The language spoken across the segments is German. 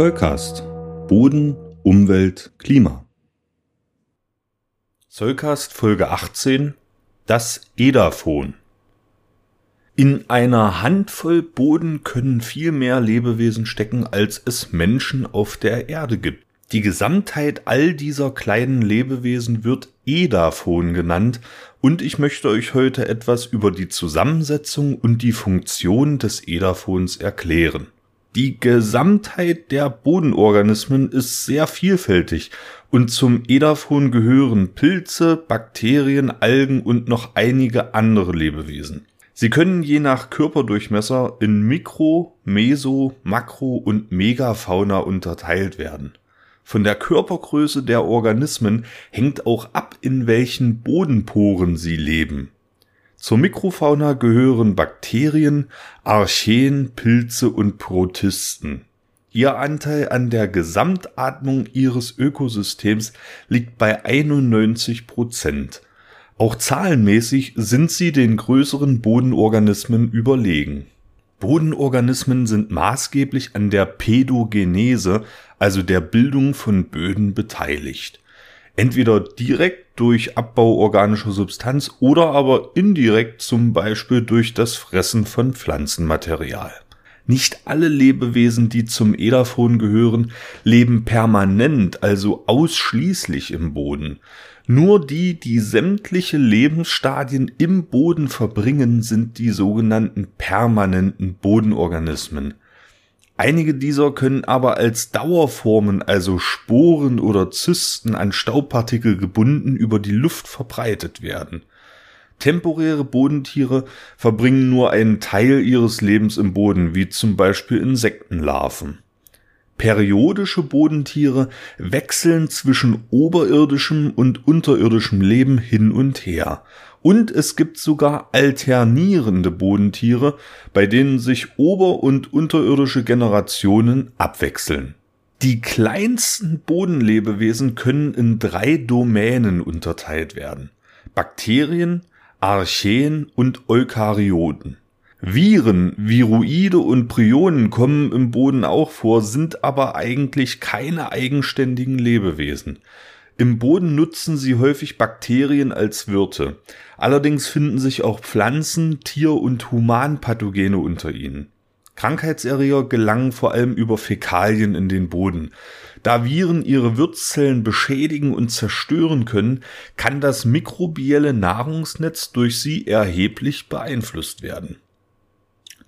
Zollcast. Boden, Umwelt, Klima. Zollcast Folge 18. Das Edaphon. In einer Handvoll Boden können viel mehr Lebewesen stecken, als es Menschen auf der Erde gibt. Die Gesamtheit all dieser kleinen Lebewesen wird Edaphon genannt und ich möchte euch heute etwas über die Zusammensetzung und die Funktion des Edaphons erklären. Die Gesamtheit der Bodenorganismen ist sehr vielfältig und zum Edaphon gehören Pilze, Bakterien, Algen und noch einige andere Lebewesen. Sie können je nach Körperdurchmesser in Mikro, Meso, Makro und Megafauna unterteilt werden. Von der Körpergröße der Organismen hängt auch ab, in welchen Bodenporen sie leben. Zur Mikrofauna gehören Bakterien, Archeen, Pilze und Protisten. Ihr Anteil an der Gesamtatmung ihres Ökosystems liegt bei 91 Prozent. Auch zahlenmäßig sind sie den größeren Bodenorganismen überlegen. Bodenorganismen sind maßgeblich an der Pädogenese, also der Bildung von Böden beteiligt. Entweder direkt durch Abbau organischer Substanz oder aber indirekt zum Beispiel durch das Fressen von Pflanzenmaterial. Nicht alle Lebewesen, die zum Edaphon gehören, leben permanent, also ausschließlich im Boden. Nur die, die sämtliche Lebensstadien im Boden verbringen, sind die sogenannten permanenten Bodenorganismen. Einige dieser können aber als Dauerformen, also Sporen oder Zysten an Staubpartikel gebunden, über die Luft verbreitet werden. Temporäre Bodentiere verbringen nur einen Teil ihres Lebens im Boden, wie zum Beispiel Insektenlarven. Periodische Bodentiere wechseln zwischen oberirdischem und unterirdischem Leben hin und her. Und es gibt sogar alternierende Bodentiere, bei denen sich ober- und unterirdische Generationen abwechseln. Die kleinsten Bodenlebewesen können in drei Domänen unterteilt werden. Bakterien, Archeen und Eukaryoten. Viren, Viroide und Prionen kommen im Boden auch vor, sind aber eigentlich keine eigenständigen Lebewesen. Im Boden nutzen sie häufig Bakterien als Wirte. Allerdings finden sich auch Pflanzen, Tier- und Humanpathogene unter ihnen. Krankheitserreger gelangen vor allem über Fäkalien in den Boden. Da Viren ihre Wirtszellen beschädigen und zerstören können, kann das mikrobielle Nahrungsnetz durch sie erheblich beeinflusst werden.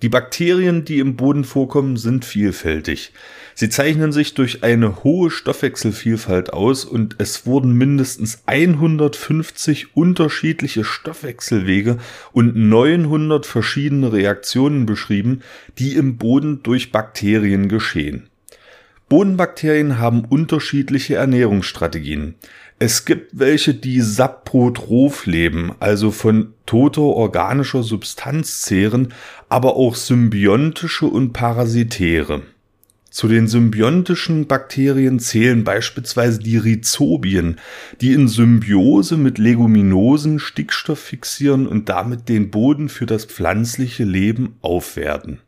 Die Bakterien, die im Boden vorkommen, sind vielfältig. Sie zeichnen sich durch eine hohe Stoffwechselvielfalt aus und es wurden mindestens 150 unterschiedliche Stoffwechselwege und 900 verschiedene Reaktionen beschrieben, die im Boden durch Bakterien geschehen. Bodenbakterien haben unterschiedliche Ernährungsstrategien. Es gibt welche, die saprotroph leben, also von toter organischer Substanz zehren, aber auch symbiontische und parasitäre. Zu den symbiontischen Bakterien zählen beispielsweise die Rhizobien, die in Symbiose mit Leguminosen Stickstoff fixieren und damit den Boden für das pflanzliche Leben aufwerten.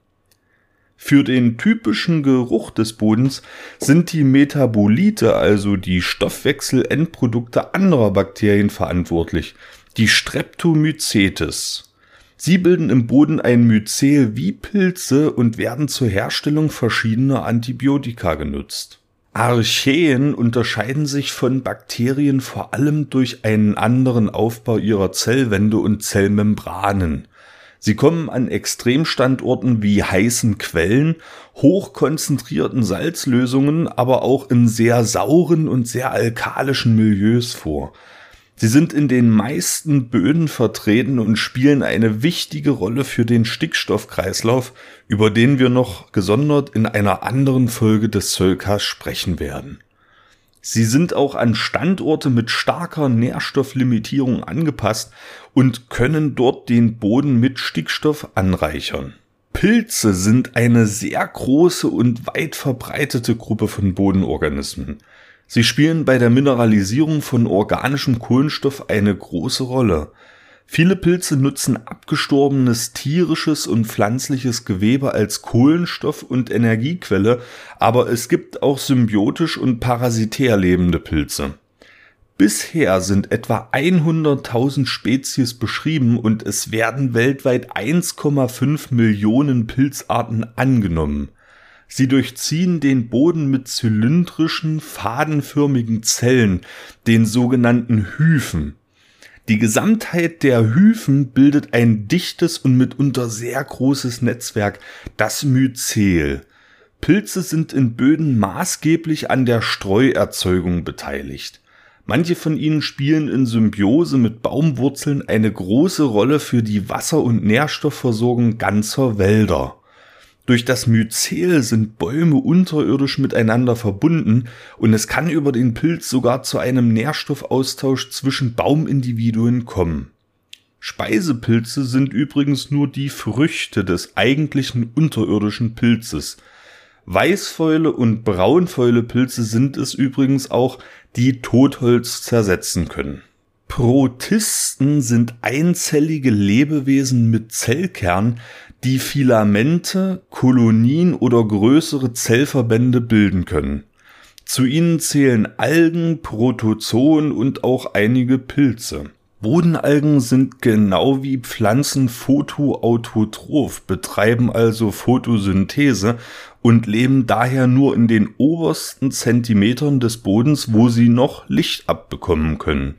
Für den typischen Geruch des Bodens sind die Metabolite, also die Stoffwechselendprodukte anderer Bakterien verantwortlich, die Streptomycetes. Sie bilden im Boden ein Myzel wie Pilze und werden zur Herstellung verschiedener Antibiotika genutzt. Archeen unterscheiden sich von Bakterien vor allem durch einen anderen Aufbau ihrer Zellwände und Zellmembranen. Sie kommen an Extremstandorten wie heißen Quellen, hochkonzentrierten Salzlösungen, aber auch in sehr sauren und sehr alkalischen Milieus vor. Sie sind in den meisten Böden vertreten und spielen eine wichtige Rolle für den Stickstoffkreislauf, über den wir noch gesondert in einer anderen Folge des Zölkas sprechen werden. Sie sind auch an Standorte mit starker Nährstofflimitierung angepasst und können dort den Boden mit Stickstoff anreichern. Pilze sind eine sehr große und weit verbreitete Gruppe von Bodenorganismen. Sie spielen bei der Mineralisierung von organischem Kohlenstoff eine große Rolle. Viele Pilze nutzen abgestorbenes tierisches und pflanzliches Gewebe als Kohlenstoff und Energiequelle, aber es gibt auch symbiotisch und parasitär lebende Pilze. Bisher sind etwa 100.000 Spezies beschrieben und es werden weltweit 1,5 Millionen Pilzarten angenommen. Sie durchziehen den Boden mit zylindrischen, fadenförmigen Zellen, den sogenannten Hyphen. Die Gesamtheit der Hyphen bildet ein dichtes und mitunter sehr großes Netzwerk, das Myzel. Pilze sind in Böden maßgeblich an der Streuerzeugung beteiligt. Manche von ihnen spielen in Symbiose mit Baumwurzeln eine große Rolle für die Wasser- und Nährstoffversorgung ganzer Wälder. Durch das Myzel sind Bäume unterirdisch miteinander verbunden und es kann über den Pilz sogar zu einem Nährstoffaustausch zwischen Baumindividuen kommen. Speisepilze sind übrigens nur die Früchte des eigentlichen unterirdischen Pilzes. Weißfäule und braunfäule Pilze sind es übrigens auch, die Totholz zersetzen können. Protisten sind einzellige Lebewesen mit Zellkern, die Filamente, Kolonien oder größere Zellverbände bilden können. Zu ihnen zählen Algen, Protozoen und auch einige Pilze. Bodenalgen sind genau wie Pflanzen photoautotroph, betreiben also Photosynthese und leben daher nur in den obersten Zentimetern des Bodens, wo sie noch Licht abbekommen können.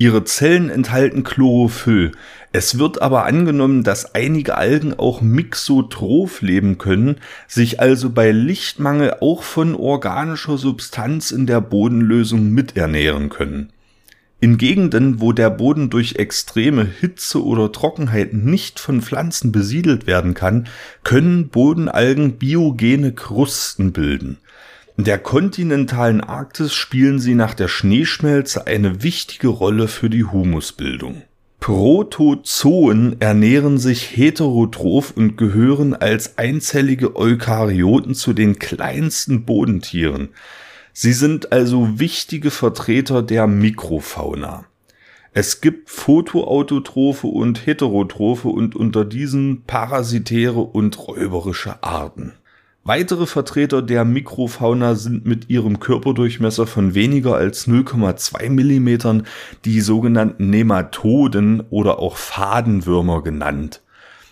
Ihre Zellen enthalten Chlorophyll. Es wird aber angenommen, dass einige Algen auch mixotroph leben können, sich also bei Lichtmangel auch von organischer Substanz in der Bodenlösung miternähren können. In Gegenden, wo der Boden durch extreme Hitze oder Trockenheit nicht von Pflanzen besiedelt werden kann, können Bodenalgen biogene Krusten bilden. In der kontinentalen Arktis spielen sie nach der Schneeschmelze eine wichtige Rolle für die Humusbildung. Protozoen ernähren sich heterotroph und gehören als einzellige Eukaryoten zu den kleinsten Bodentieren. Sie sind also wichtige Vertreter der Mikrofauna. Es gibt photoautotrophe und heterotrophe und unter diesen parasitäre und räuberische Arten. Weitere Vertreter der Mikrofauna sind mit ihrem Körperdurchmesser von weniger als 0,2 Millimetern die sogenannten Nematoden oder auch Fadenwürmer genannt.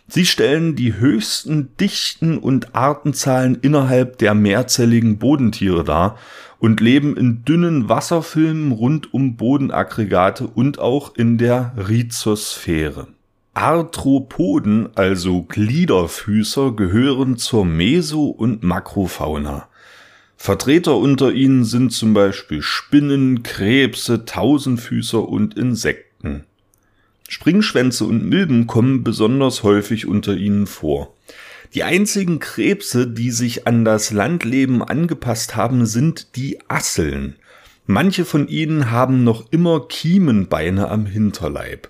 Sie stellen die höchsten Dichten und Artenzahlen innerhalb der mehrzelligen Bodentiere dar und leben in dünnen Wasserfilmen rund um Bodenaggregate und auch in der Rhizosphäre. Arthropoden, also Gliederfüßer, gehören zur Meso- und Makrofauna. Vertreter unter ihnen sind zum Beispiel Spinnen, Krebse, Tausendfüßer und Insekten. Springschwänze und Milben kommen besonders häufig unter ihnen vor. Die einzigen Krebse, die sich an das Landleben angepasst haben, sind die Asseln. Manche von ihnen haben noch immer Kiemenbeine am Hinterleib.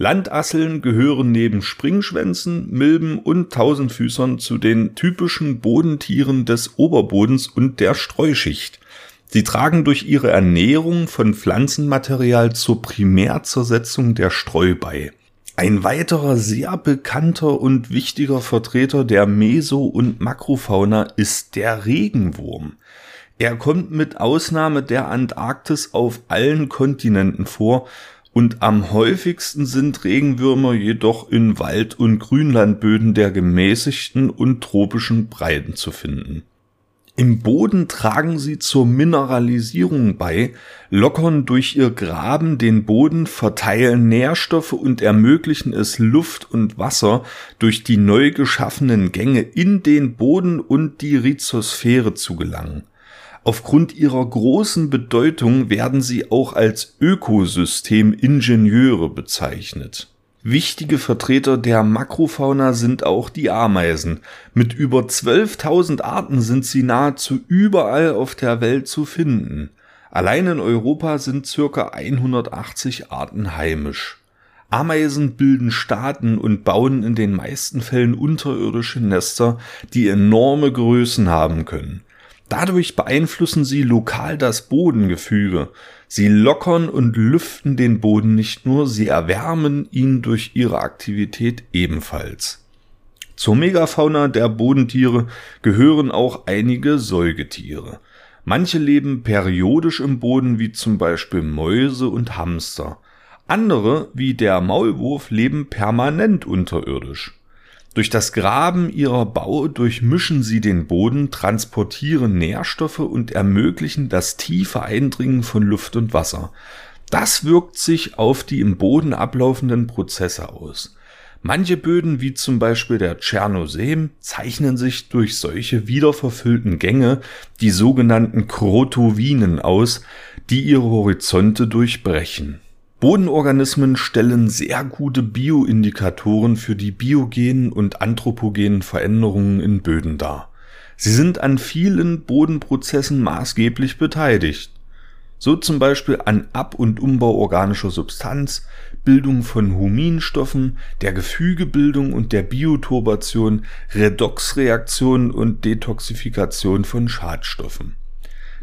Landasseln gehören neben Springschwänzen, Milben und Tausendfüßern zu den typischen Bodentieren des Oberbodens und der Streuschicht. Sie tragen durch ihre Ernährung von Pflanzenmaterial zur Primärzersetzung der Streu bei. Ein weiterer sehr bekannter und wichtiger Vertreter der Meso- und Makrofauna ist der Regenwurm. Er kommt mit Ausnahme der Antarktis auf allen Kontinenten vor und am häufigsten sind Regenwürmer jedoch in Wald- und Grünlandböden der gemäßigten und tropischen Breiten zu finden. Im Boden tragen sie zur Mineralisierung bei, lockern durch ihr Graben den Boden, verteilen Nährstoffe und ermöglichen es Luft und Wasser durch die neu geschaffenen Gänge in den Boden und die Rhizosphäre zu gelangen. Aufgrund ihrer großen Bedeutung werden sie auch als Ökosystemingenieure bezeichnet. Wichtige Vertreter der Makrofauna sind auch die Ameisen. Mit über 12.000 Arten sind sie nahezu überall auf der Welt zu finden. Allein in Europa sind circa 180 Arten heimisch. Ameisen bilden Staaten und bauen in den meisten Fällen unterirdische Nester, die enorme Größen haben können. Dadurch beeinflussen sie lokal das Bodengefüge. Sie lockern und lüften den Boden nicht nur, sie erwärmen ihn durch ihre Aktivität ebenfalls. Zur Megafauna der Bodentiere gehören auch einige Säugetiere. Manche leben periodisch im Boden, wie zum Beispiel Mäuse und Hamster. Andere, wie der Maulwurf, leben permanent unterirdisch. Durch das Graben ihrer Bau durchmischen sie den Boden, transportieren Nährstoffe und ermöglichen das tiefe Eindringen von Luft und Wasser. Das wirkt sich auf die im Boden ablaufenden Prozesse aus. Manche Böden, wie zum Beispiel der Tschernosem, zeichnen sich durch solche wiederverfüllten Gänge, die sogenannten Krotowinen, aus, die ihre Horizonte durchbrechen. Bodenorganismen stellen sehr gute Bioindikatoren für die biogenen und anthropogenen Veränderungen in Böden dar. Sie sind an vielen Bodenprozessen maßgeblich beteiligt so zum Beispiel an Ab- und Umbau organischer Substanz, Bildung von Huminstoffen, der Gefügebildung und der Bioturbation, Redoxreaktion und Detoxifikation von Schadstoffen.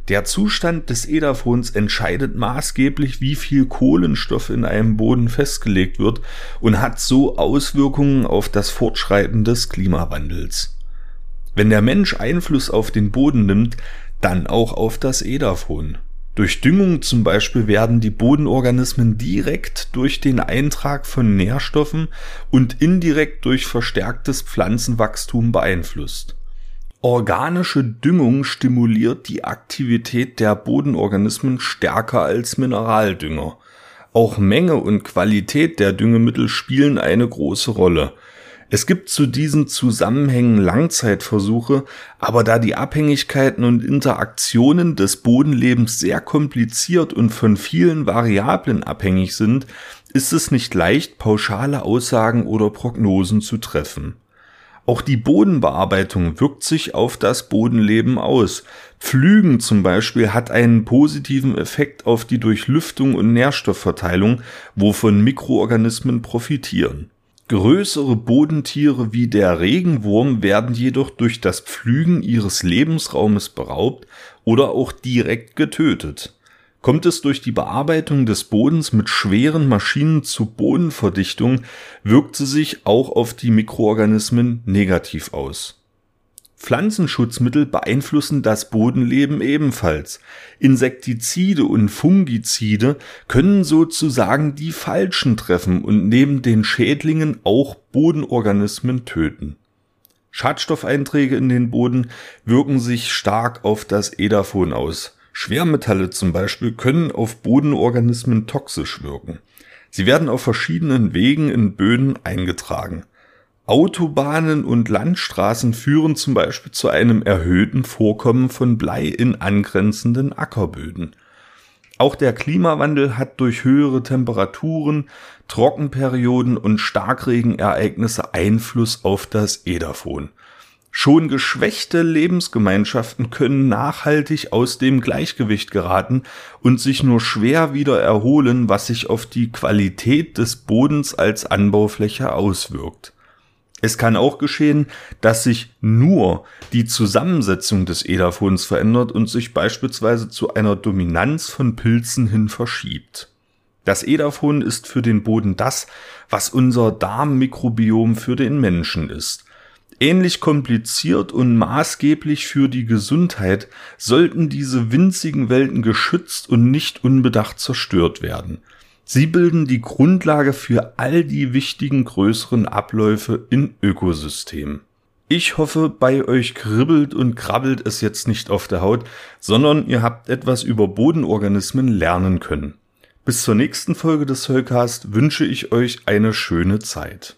Der Zustand des Edafons entscheidet maßgeblich, wie viel Kohlenstoff in einem Boden festgelegt wird und hat so Auswirkungen auf das Fortschreiten des Klimawandels. Wenn der Mensch Einfluss auf den Boden nimmt, dann auch auf das Edafon. Durch Düngung zum Beispiel werden die Bodenorganismen direkt durch den Eintrag von Nährstoffen und indirekt durch verstärktes Pflanzenwachstum beeinflusst. Organische Düngung stimuliert die Aktivität der Bodenorganismen stärker als Mineraldünger. Auch Menge und Qualität der Düngemittel spielen eine große Rolle. Es gibt zu diesen Zusammenhängen Langzeitversuche, aber da die Abhängigkeiten und Interaktionen des Bodenlebens sehr kompliziert und von vielen Variablen abhängig sind, ist es nicht leicht, pauschale Aussagen oder Prognosen zu treffen. Auch die Bodenbearbeitung wirkt sich auf das Bodenleben aus. Pflügen zum Beispiel hat einen positiven Effekt auf die Durchlüftung und Nährstoffverteilung, wovon Mikroorganismen profitieren. Größere Bodentiere wie der Regenwurm werden jedoch durch das Pflügen ihres Lebensraumes beraubt oder auch direkt getötet. Kommt es durch die Bearbeitung des Bodens mit schweren Maschinen zu Bodenverdichtung, wirkt sie sich auch auf die Mikroorganismen negativ aus Pflanzenschutzmittel beeinflussen das Bodenleben ebenfalls. Insektizide und Fungizide können sozusagen die Falschen treffen und neben den Schädlingen auch Bodenorganismen töten. Schadstoffeinträge in den Boden wirken sich stark auf das Edafon aus. Schwermetalle zum Beispiel können auf Bodenorganismen toxisch wirken. Sie werden auf verschiedenen Wegen in Böden eingetragen. Autobahnen und Landstraßen führen zum Beispiel zu einem erhöhten Vorkommen von Blei in angrenzenden Ackerböden. Auch der Klimawandel hat durch höhere Temperaturen, Trockenperioden und Starkregenereignisse Einfluss auf das Edafon. Schon geschwächte Lebensgemeinschaften können nachhaltig aus dem Gleichgewicht geraten und sich nur schwer wieder erholen, was sich auf die Qualität des Bodens als Anbaufläche auswirkt. Es kann auch geschehen, dass sich nur die Zusammensetzung des Edafons verändert und sich beispielsweise zu einer Dominanz von Pilzen hin verschiebt. Das Edafon ist für den Boden das, was unser Darmmikrobiom für den Menschen ist. Ähnlich kompliziert und maßgeblich für die Gesundheit sollten diese winzigen Welten geschützt und nicht unbedacht zerstört werden. Sie bilden die Grundlage für all die wichtigen größeren Abläufe in Ökosystemen. Ich hoffe, bei euch kribbelt und krabbelt es jetzt nicht auf der Haut, sondern ihr habt etwas über Bodenorganismen lernen können. Bis zur nächsten Folge des Soulcast wünsche ich euch eine schöne Zeit.